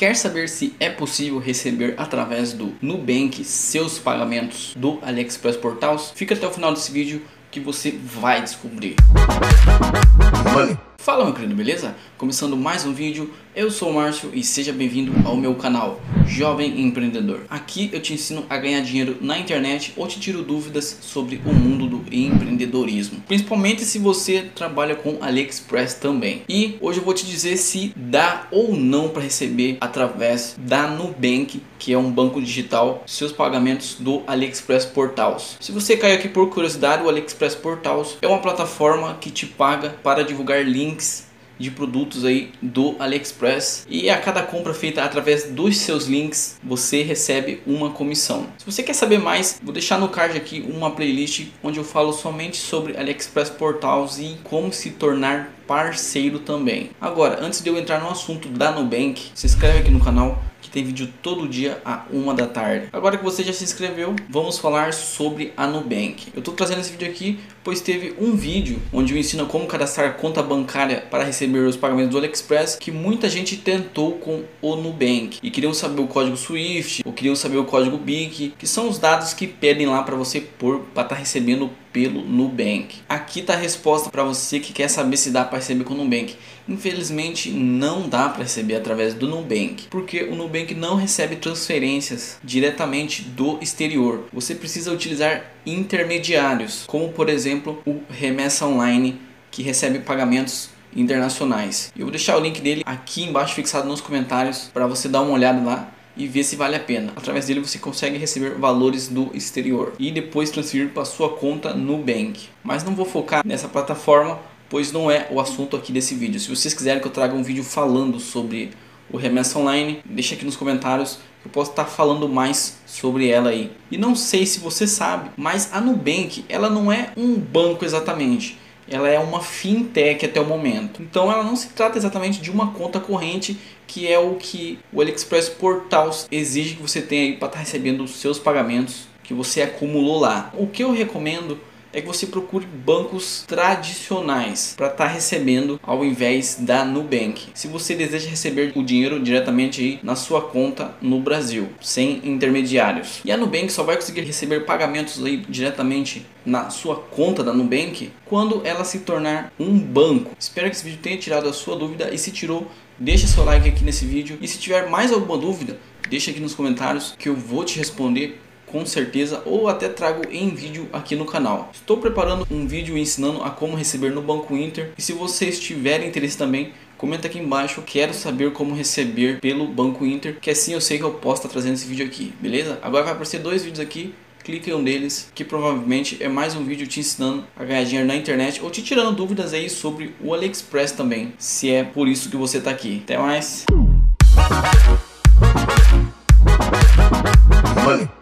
Quer saber se é possível receber através do Nubank seus pagamentos do AliExpress Portals? Fica até o final desse vídeo que você vai descobrir. Money. Fala meu querido, beleza? Começando mais um vídeo, eu sou o Márcio e seja bem-vindo ao meu canal Jovem Empreendedor. Aqui eu te ensino a ganhar dinheiro na internet ou te tiro dúvidas sobre o mundo do empreendedorismo. Principalmente se você trabalha com AliExpress também. E hoje eu vou te dizer se dá ou não para receber através da Nubank, que é um banco digital, seus pagamentos do AliExpress Portals. Se você caiu aqui por curiosidade, o AliExpress Portals é uma plataforma que te paga para divulgar links de produtos aí do AliExpress e a cada compra feita através dos seus links você recebe uma comissão. Se você quer saber mais, vou deixar no card aqui uma playlist onde eu falo somente sobre AliExpress Portals e como se tornar parceiro também. Agora, antes de eu entrar no assunto da Nubank, se inscreve aqui no canal que tem vídeo todo dia a uma da tarde. Agora que você já se inscreveu, vamos falar sobre a Nubank. Eu estou trazendo esse vídeo aqui pois teve um vídeo onde eu ensino como cadastrar conta bancária para receber os pagamentos do AliExpress que muita gente tentou com o Nubank e queriam saber o código SWIFT ou queriam saber o código BIC, que são os dados que pedem lá para você pôr para estar tá recebendo pelo Nubank. Aqui está a resposta para você que quer saber se dá para receber com o Nubank. Infelizmente não dá para receber através do Nubank, porque o Nubank não recebe transferências diretamente do exterior. Você precisa utilizar intermediários, como por exemplo o Remessa Online, que recebe pagamentos internacionais. Eu vou deixar o link dele aqui embaixo fixado nos comentários para você dar uma olhada lá e ver se vale a pena. Através dele você consegue receber valores do exterior e depois transferir para sua conta no bank. Mas não vou focar nessa plataforma, pois não é o assunto aqui desse vídeo. Se vocês quiserem que eu traga um vídeo falando sobre o Remessa Online, deixa aqui nos comentários que eu posso estar falando mais sobre ela aí. E não sei se você sabe, mas a Nubank, ela não é um banco exatamente ela é uma fintech até o momento. Então ela não se trata exatamente de uma conta corrente que é o que o AliExpress Portals exige que você tenha para estar tá recebendo os seus pagamentos que você acumulou lá. O que eu recomendo é que você procure bancos tradicionais para estar tá recebendo ao invés da Nubank. Se você deseja receber o dinheiro diretamente na sua conta no Brasil, sem intermediários. E a Nubank só vai conseguir receber pagamentos aí diretamente na sua conta da Nubank quando ela se tornar um banco. Espero que esse vídeo tenha tirado a sua dúvida e se tirou, deixa seu like aqui nesse vídeo e se tiver mais alguma dúvida, deixa aqui nos comentários que eu vou te responder com certeza ou até trago em vídeo aqui no canal. Estou preparando um vídeo ensinando a como receber no Banco Inter e se vocês tiverem interesse também, comenta aqui embaixo, quero saber como receber pelo Banco Inter, que assim eu sei que eu posso estar trazendo esse vídeo aqui, beleza? Agora vai aparecer dois vídeos aqui, clique em um deles, que provavelmente é mais um vídeo te ensinando a ganhar dinheiro na internet ou te tirando dúvidas aí sobre o AliExpress também, se é por isso que você está aqui. Até mais! Money.